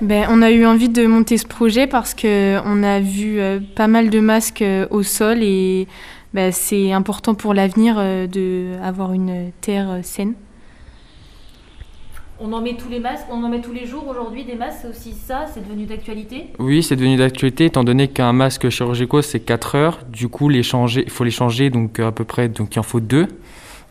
ben, On a eu envie de monter ce projet parce qu'on a vu euh, pas mal de masques euh, au sol et ben, c'est important pour l'avenir euh, d'avoir une terre saine. On en met tous les masques, on en met tous les jours aujourd'hui des masques, c'est aussi ça, c'est devenu d'actualité? Oui, c'est devenu d'actualité étant donné qu'un masque chirurgical c'est 4 heures. Du coup, il faut les changer donc à peu près, donc il en faut deux.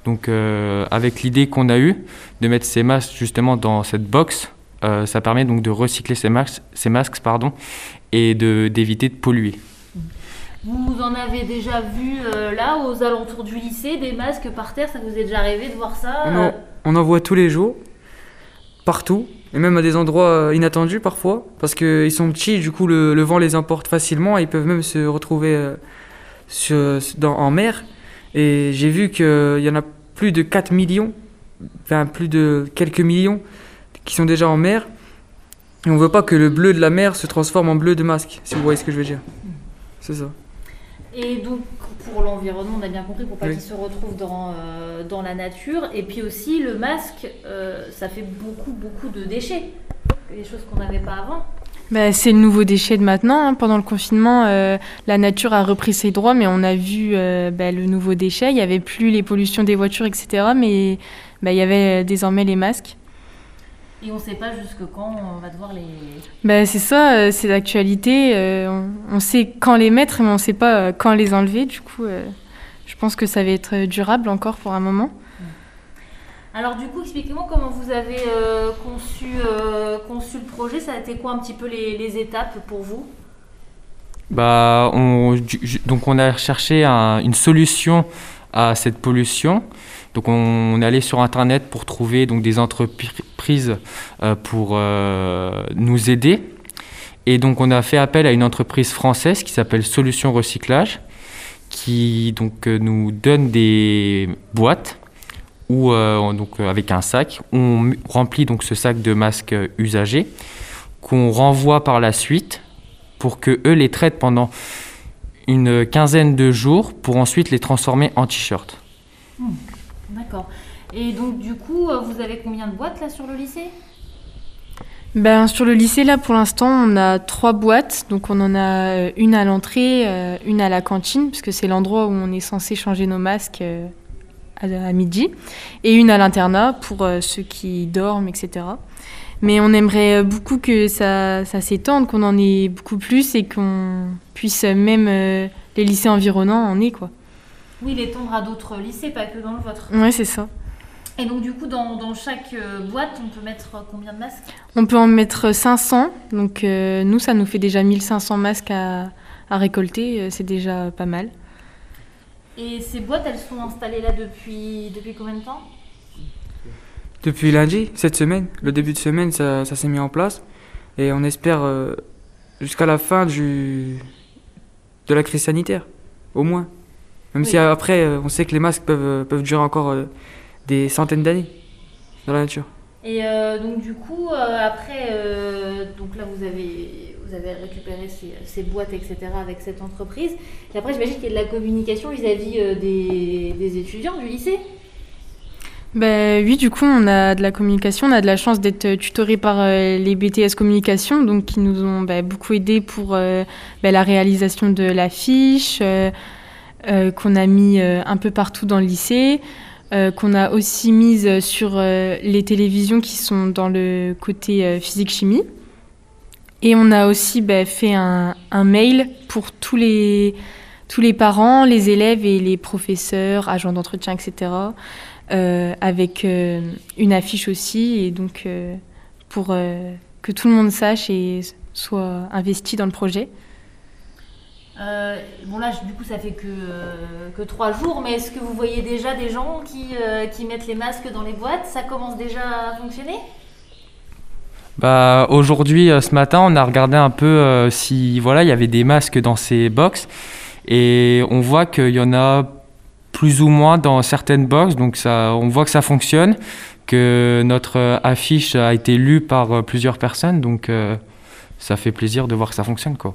Donc avec l'idée qu'on a eue de mettre ces masques justement dans cette box, euh, ça permet donc de recycler ces masques, ces masques pardon, et d'éviter de, polluer. Vous en avez déjà vu euh, là, aux alentours du lycée, des masques par terre Ça vous est déjà arrivé de voir ça on en, on en voit tous les jours, partout, et même à des endroits euh, inattendus parfois, parce qu'ils sont petits, du coup le, vent les emporte facilement, et ils peuvent même se retrouver sur, dans, en mer. Et j'ai vu qu'il y en a plus de 4 millions, enfin plus de quelques millions qui sont déjà en mer. Et on veut pas que le bleu de la mer se transforme en bleu de masque, si vous voyez ce que je veux dire. C'est ça. Et donc, pour l'environnement, on a bien compris, pour pas qu'il se retrouve dans, euh, dans la nature. Et puis aussi, le masque, euh, ça fait beaucoup, beaucoup de déchets. Des choses qu'on n'avait pas avant. Bah, c'est le nouveau déchet de maintenant. Hein. Pendant le confinement, euh, la nature a repris ses droits, mais on a vu bah, le nouveau déchet. Il n'y avait plus les pollutions des voitures, etc. Mais bah, il y avait désormais les masques. Et on ne sait pas jusque quand on va devoir les. Ben, c'est ça, euh, c'est l'actualité. Euh, on, sait quand les mettre, mais on ne sait pas euh, quand les enlever. Du coup, je pense que ça va être durable encore pour un moment. Alors du coup, expliquez-moi comment vous avez conçu, conçu le projet. Ça a été quoi un petit peu les, étapes pour vous? Bah, on, donc on a cherché une solution à cette pollution. Donc on, est allé sur Internet pour trouver donc, des entreprises euh, pour euh, nous aider. Et donc on a fait appel à une entreprise française qui s'appelle Solutions Recyclage, qui donc euh, nous donne des boîtes où, donc, avec un sac. On remplit donc ce sac de masques usagés qu'on renvoie par la suite pour que eux les traitent pendant une quinzaine de jours pour ensuite les transformer en t-shirts. Hmm. D'accord. Et donc, du coup, euh, vous avez combien de boîtes là sur le lycée? Ben, sur le lycée, là, pour l'instant, on a trois boîtes. Donc, on en a euh, une à l'entrée, euh, une à la cantine, puisque c'est l'endroit où on est censé changer nos masques à, midi, et une à l'internat pour ceux qui dorment, etc. Mais on aimerait beaucoup que ça, ça s'étende, qu'on en ait beaucoup plus et qu'on puisse même les lycées environnants en aient, quoi. Oui, l'étendre à d'autres lycées, pas que dans le vôtre. Oui, c'est ça. Et donc, du coup, dans, chaque euh, boîte, on peut mettre combien de masques? On peut en mettre 500. Donc, euh, nous, ça nous fait déjà 1500 masques à, récolter. Euh, c'est déjà pas mal. Et ces boîtes, elles sont installées là depuis, depuis combien de temps? Depuis lundi, cette semaine. Le début de semaine, ça, s'est mis en place. Et on espère jusqu'à la fin du, de la crise sanitaire, au moins. Même si après, euh, on sait que les masques peuvent, euh, peuvent durer encore euh, des centaines d'années dans la nature. Et donc du coup, après, donc là vous avez, vous avez récupéré ces, boîtes, etc. avec cette entreprise. Et après, j'imagine qu'il y a de la communication vis-à-vis des, des, étudiants du lycée. Ben, oui, du coup, on a de la communication, on a de la chance d'être tutoré par les BTS communication, donc qui nous ont ben, beaucoup aidé pour ben, la réalisation de l'affiche. Euh, qu'on a mis euh, un peu partout dans le lycée, euh, qu'on a aussi mise sur les télévisions qui sont dans le côté physique-chimie. Et on a aussi bah, fait un, mail pour tous les, tous les parents, les élèves et les professeurs, agents d'entretien, etc. avec une affiche aussi, et donc pour que tout le monde sache et soit investi dans le projet. Euh, bon là, du coup, ça fait que, euh, que trois jours, mais est-ce que vous voyez déjà des gens qui, euh, qui mettent les masques dans les boîtes? Ça commence déjà à fonctionner? Bah, Aujourd'hui, ce matin, on a regardé un peu si voilà, il y avait des masques dans ces box et on voit qu'il y en a plus ou moins dans certaines box, donc ça, on voit que ça fonctionne, que notre affiche a été lue par plusieurs personnes, donc ça fait plaisir de voir que ça fonctionne. quoi.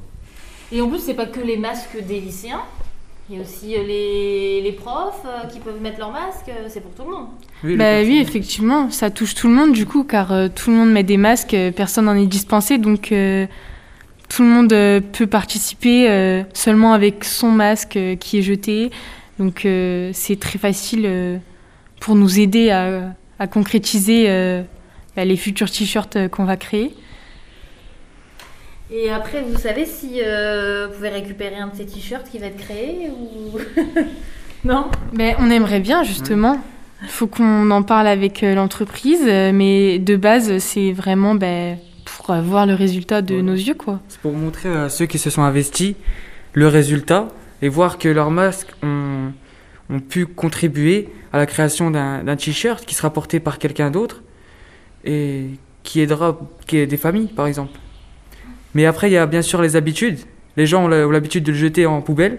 Et en plus, c'est pas que les masques des lycéens. Il y a aussi euh, les, les profs euh, qui peuvent mettre leur masque, euh, c'est pour tout le monde. Oui, Bah oui, effectivement, ça touche tout le monde du coup, car euh, tout le monde met des masques, personne n'en est dispensé, donc euh, tout le monde euh, peut participer euh, seulement avec son masque euh, qui est jeté. Donc euh, c'est très facile euh, pour nous aider à, à concrétiser euh, bah, les futurs t-shirts qu'on va créer. Et après, vous savez si euh, vous pouvez récupérer un de ces t-shirts qui va être créé ou. non Ben, on aimerait bien justement. Il faut qu'on en parle avec euh, l'entreprise, euh, mais de base, c'est vraiment ben, pour voir le résultat de Ouais. nos yeux, quoi. C'est pour montrer à ceux qui se sont investis le résultat et voir que leurs masques ont, ont pu contribuer à la création d'un d'un t-shirt qui sera porté par quelqu'un d'autre et qui aidera qui est des familles, par exemple. Mais après, il y a bien sûr les habitudes. Les gens ont l'habitude de le jeter en poubelle.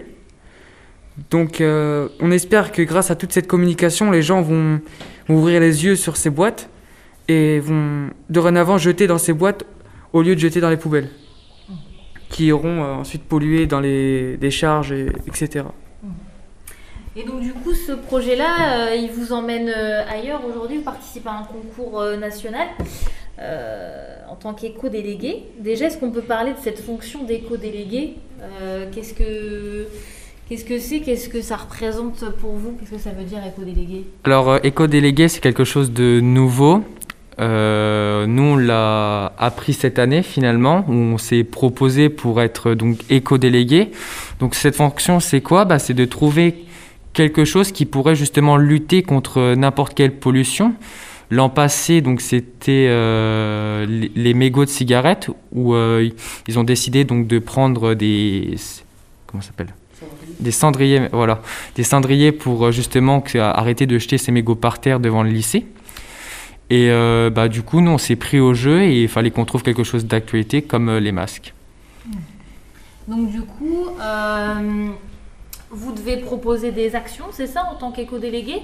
Donc, euh, on espère que grâce à toute cette communication, les gens vont, ouvrir les yeux sur ces boîtes et vont dorénavant jeter dans ces boîtes au lieu de jeter dans les poubelles qui iront euh, ensuite polluer dans les décharges, et, etc. Et donc, du coup, ce projet-là, euh, il vous emmène ailleurs aujourd'hui. Vous participez à un concours national? Euh, en tant qu'éco-délégué. Déjà, est-ce qu'on peut parler de cette fonction d'éco-délégué Euh, Qu'est-ce que. Qu'est-ce que c'est Qu'est-ce que ça représente pour vous Qu'est-ce que ça veut dire éco-délégué? Alors, euh, éco-délégué, c'est quelque chose de nouveau. Nous, on l'a appris cette année finalement, où on s'est proposé pour être donc éco-délégué. Donc, cette fonction, c'est quoi? Bah, C'est de trouver quelque chose qui pourrait justement lutter contre n'importe quelle pollution. L'an passé, donc c'était euh, les, les mégots de cigarettes où euh, ils ont décidé donc de prendre des comment s'appelle? Des cendriers, voilà, des cendriers pour euh, justement arrêter de jeter ces mégots par terre devant le lycée. Et euh, bah, du coup, nous, on s'est pris au jeu et il fallait qu'on trouve quelque chose d'actualité comme les masques. Donc, du coup, vous devez proposer des actions, c'est ça, en tant qu'éco-délégué?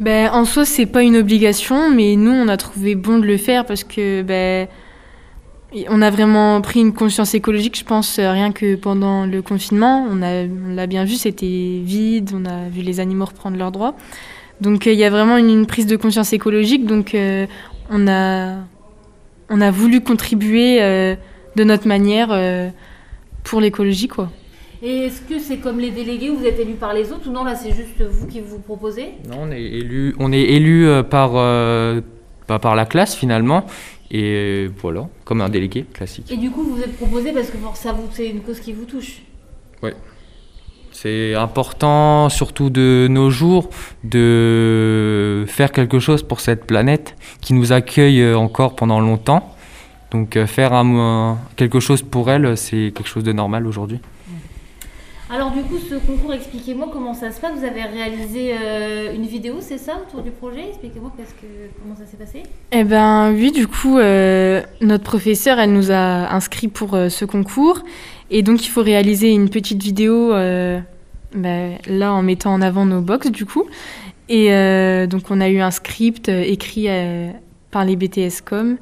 Ben, en soi, c'est pas une obligation, mais nous, on a trouvé bon de le faire parce que ben, on a vraiment pris une conscience écologique, je pense, euh, rien que pendant le confinement. On l'a bien vu, c'était vide, on a vu les animaux reprendre leurs droits. Donc, euh, il y a vraiment une, prise de conscience écologique. Donc, euh, on, a, on a voulu contribuer de notre manière pour l'écologie, quoi. Et est-ce que c'est comme les délégués, vous êtes élus par les autres ou non Là, c'est juste vous qui vous proposez Non, on est élu, on est élu euh, par, euh, bah, par la classe finalement. Et voilà, comme un délégué classique. Et du coup, vous êtes proposé parce que ça vous, c'est une cause qui vous touche. C'est important, surtout de nos jours, de faire quelque chose pour cette planète qui nous accueille euh, encore pendant longtemps. Donc euh, faire un- quelque chose pour elle, c'est quelque chose de normal aujourd'hui. Alors du coup, ce concours, expliquez-moi comment ça se passe. Vous avez réalisé euh, une vidéo, c'est ça, autour du projet? Expliquez-moi que, comment ça s'est passé? Eh ben oui, du coup, euh, notre professeure, elle nous a inscrits pour euh, ce concours. Et donc, il faut réaliser une petite vidéo, ben, là, en mettant en avant nos box, du coup. Et donc, on a eu un script écrit par les BTS-Com.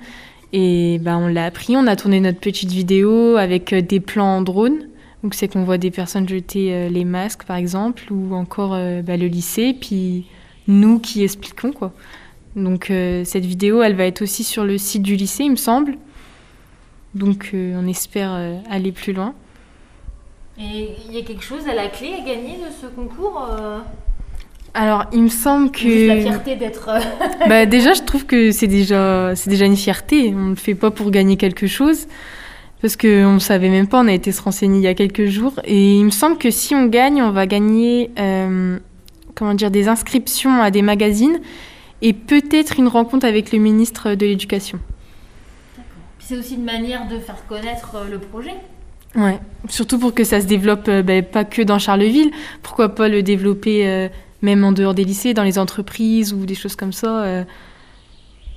Et ben, on l'a appris, on a tourné notre petite vidéo avec des plans en drone. Donc, c'est qu'on voit des personnes jeter euh, les masques, par exemple, ou encore euh, ben, le lycée, puis nous qui expliquons, quoi. Donc euh, cette vidéo, elle va être aussi sur le site du lycée, il me semble. Donc on espère aller plus loin. Et il y a quelque chose à la clé à gagner de ce concours Alors il me semble Juste la que fierté d'être. bah, déjà je trouve que c'est déjà c'est déjà une fierté. On ne le fait pas pour gagner quelque chose parce que on ne savait même pas. On a été se renseigner il y a quelques jours et il me semble que si on gagne, on va gagner euh, comment dire des inscriptions à des magazines et peut-être une rencontre avec le ministre de l'Éducation. C'est aussi une manière de faire connaître euh, le projet. Ouais, surtout pour que ça se développe euh, ben, pas que dans Charleville. Pourquoi pas le développer euh, même en dehors des lycées, dans les entreprises ou des choses comme ça.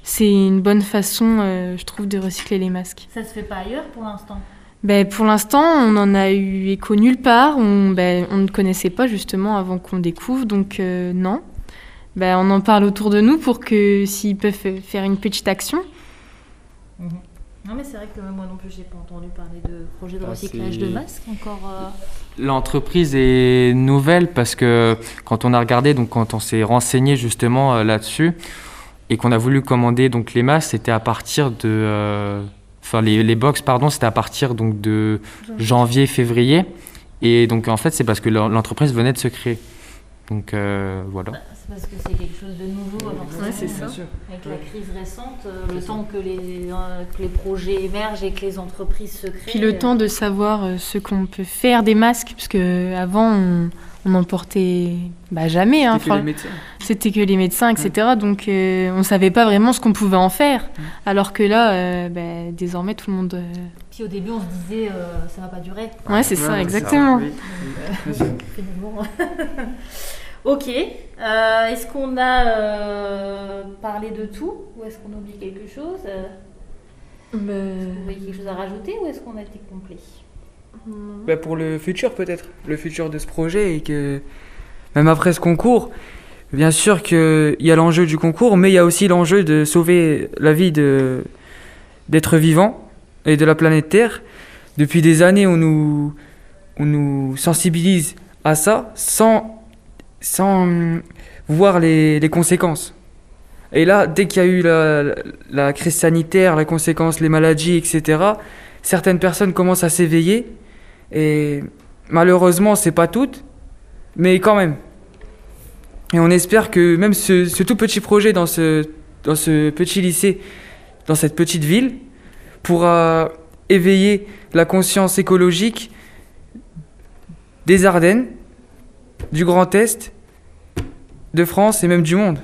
C'est une bonne façon, euh, je trouve, de recycler les masques. Ça se fait pas ailleurs pour l'instant. Ben, pour l'instant, on en a eu écho nulle part. On, ben, on ne connaissait pas justement avant qu'on découvre, donc euh, non. Ben, on en parle autour de nous pour que s'ils peuvent faire une petite action. Non, mais c'est vrai que moi non plus, j'ai pas entendu parler de projet de Ah, recyclage de masques encore. euh, L'entreprise est nouvelle parce que quand on a regardé, donc quand on s'est renseigné justement euh, là-dessus et qu'on a voulu commander donc les masques, c'était à partir de, euh, enfin les, les box pardon, c'était à partir donc de janvier février et donc en fait c'est parce que l'en- l'entreprise venait de se créer. Donc euh, voilà. Parce que c'est quelque chose de nouveau. Ouais, c'est ça. Bien sûr. Avec la crise récente, euh, le temps que les, euh, que les projets émergent et que les entreprises se créent. Puis le euh, temps de savoir euh, ce qu'on peut faire des masques, parce que avant on, on n'en portait bah, jamais. hein, C'était que les médecins. C'était que les médecins, etc. Donc euh, on savait pas vraiment ce qu'on pouvait en faire. Alors que là, euh, bah, désormais tout le monde. euh, Puis au début, on se disait, euh, ça va pas durer. Ouais, c'est Ouais, ça, ouais, exactement. oui. Ok. Euh, est-ce qu'on a euh, parlé de tout ou est-ce qu'on oublie quelque chose Euh, Vous voyez quelque chose à rajouter ou est-ce qu'on a été complet? Bah, pour le futur peut-être, le futur de ce projet et que même après ce concours, bien sûr qu'il y a l'enjeu du concours, mais il y a aussi l'enjeu de sauver la vie de d'êtres vivants et de la planète Terre. Depuis des années, on nous, on nous sensibilise à ça sans, sans hum, voir les, les conséquences. Et là, dès qu'il y a eu la, crise sanitaire, la conséquence, les maladies, etc., certaines personnes commencent à s'éveiller et malheureusement, c'est pas toutes, mais quand même. Et on espère que même ce, tout petit projet dans ce petit lycée, dans cette petite ville, pourra éveiller la conscience écologique des Ardennes, du Grand Est, de France et même du monde.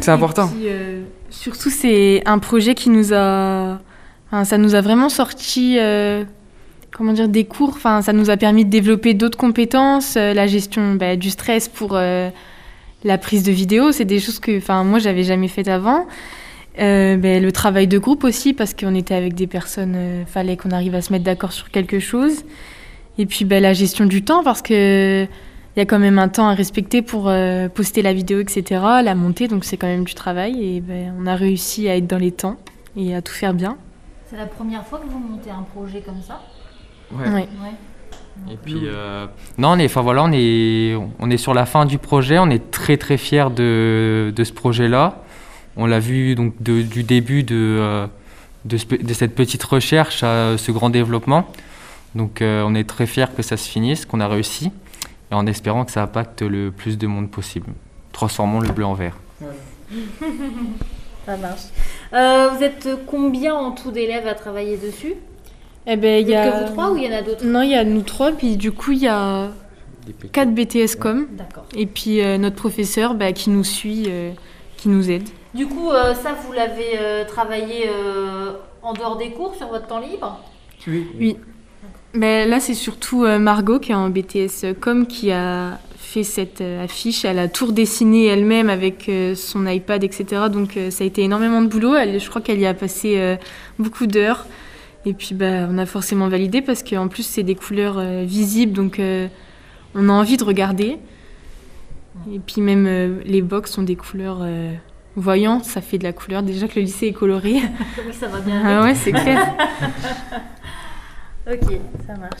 C'est important. Puis, euh, surtout, c'est un projet qui nous a. enfin, ça nous a vraiment sorti. euh, comment dire Des cours. Enfin, ça nous a permis de développer d'autres compétences, euh, la gestion bah, du stress pour la prise de vidéo. C'est des choses que enfin, moi, j'avais jamais faites avant. Euh, ben, le travail de groupe aussi, parce qu'on était avec des personnes, euh, fallait qu'on arrive à se mettre d'accord sur quelque chose. Et puis ben, la gestion du temps, parce que il y a quand même un temps à respecter pour euh, poster la vidéo, etc., la monter, donc c'est quand même du travail. Et ben, on a réussi à être dans les temps et à tout faire bien. C'est la première fois que vous montez un projet comme ça? Ouais. Ouais. Et puis, euh, non, on est, enfin voilà, on est, on est sur la fin du projet. On est très très fiers de, de ce projet-là. On l'a vu donc de- du début de, euh, de, ce pe- de cette petite recherche à ce grand développement. Donc, euh, on est très fiers que ça se finisse, qu'on a réussi, et en espérant que ça impacte le plus de monde possible. Transformons le bleu en vert. Ça marche. Euh, vous êtes combien en tout d'élèves à travailler dessus? Eh ben, il y a... que vous trois ou il y en a d'autres? Non, il y a nous trois, puis du coup, il y a quatre BTS com, D'accord. et puis euh, notre professeur bah, qui nous suit, euh, qui nous aide. Du coup, euh, ça, vous l'avez euh, travaillé euh, en dehors des cours, sur votre temps libre? Oui. Ben, là, c'est surtout euh, Margot qui est en BTS com qui a fait cette euh, affiche. Elle a tout dessiné elle-même avec euh, son iPad, etc. Donc euh, ça a été énormément de boulot. Je crois qu'elle y a passé euh, beaucoup d'heures. Et puis bah, on a forcément validé parce qu'en plus c'est des couleurs euh, visibles, donc euh, on a envie de regarder. Et puis même euh, les box sont des couleurs euh, voyantes, ça fait de la couleur. Déjà que le lycée est coloré. Oui, ça va bien. ah ouais, c'est clair. Ok, ça marche.